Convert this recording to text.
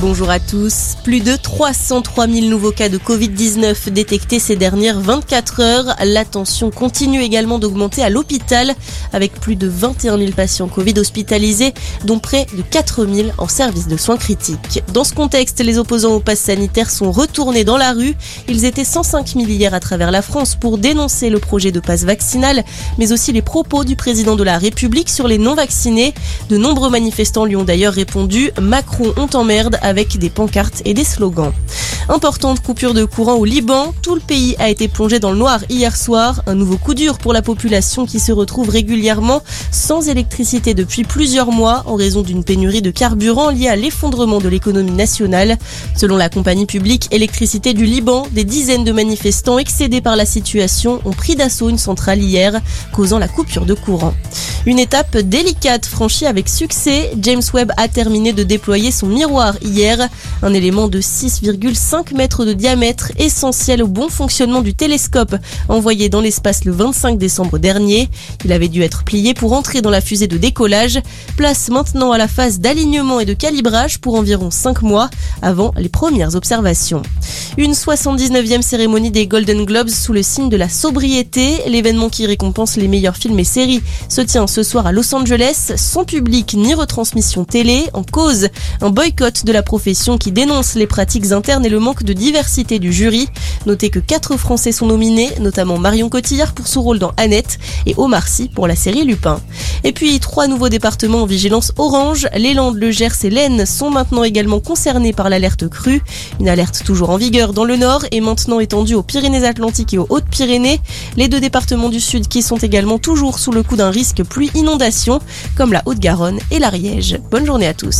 Bonjour à tous. Plus de 303 000 nouveaux cas de Covid-19 détectés ces dernières 24 heures. La tension continue également d'augmenter à l'hôpital avec plus de 21 000 patients Covid hospitalisés, dont près de 4 000 en service de soins critiques. Dans ce contexte, les opposants au pass sanitaire sont retournés dans la rue. Ils étaient 105 000 hier à travers la France pour dénoncer le projet de passe vaccinal, mais aussi les propos du président de la République sur les non-vaccinés. De nombreux manifestants lui ont d'ailleurs répondu Macron on t'emmerde avec des pancartes et des slogans. Importante coupure de courant au Liban, tout le pays a été plongé dans le noir hier soir, un nouveau coup dur pour la population qui se retrouve régulièrement sans électricité depuis plusieurs mois en raison d'une pénurie de carburant liée à l'effondrement de l'économie nationale. Selon la compagnie publique Électricité du Liban, des dizaines de manifestants excédés par la situation ont pris d'assaut une centrale hier, causant la coupure de courant. Une étape délicate franchie avec succès, James Webb a terminé de déployer son miroir hier, un élément de 6,5 mètres de diamètre essentiel au bon fonctionnement du télescope envoyé dans l'espace le 25 décembre dernier. Il avait dû être plié pour entrer dans la fusée de décollage. Place maintenant à la phase d'alignement et de calibrage pour environ 5 mois avant les premières observations. Une 79e cérémonie des Golden Globes sous le signe de la sobriété. L'événement qui récompense les meilleurs films et séries se tient ce soir à Los Angeles, sans public ni retransmission télé. En cause, un boycott de la profession qui dénonce les pratiques internes et le manque de diversité du jury. Notez que quatre Français sont nominés, notamment Marion Cotillard pour son rôle dans Annette et Omar Sy pour la série Lupin. Et puis trois nouveaux départements en vigilance orange. Les Landes, le Gers et l'Aisne sont maintenant également concernés par l'alerte crue. Une alerte toujours en vigueur dans le nord et maintenant étendue aux Pyrénées-Atlantiques et aux Hautes-Pyrénées. Les deux départements du sud qui sont également toujours sous le coup d'un risque pluie inondation comme la Haute-Garonne et l'Ariège. Bonne journée à tous.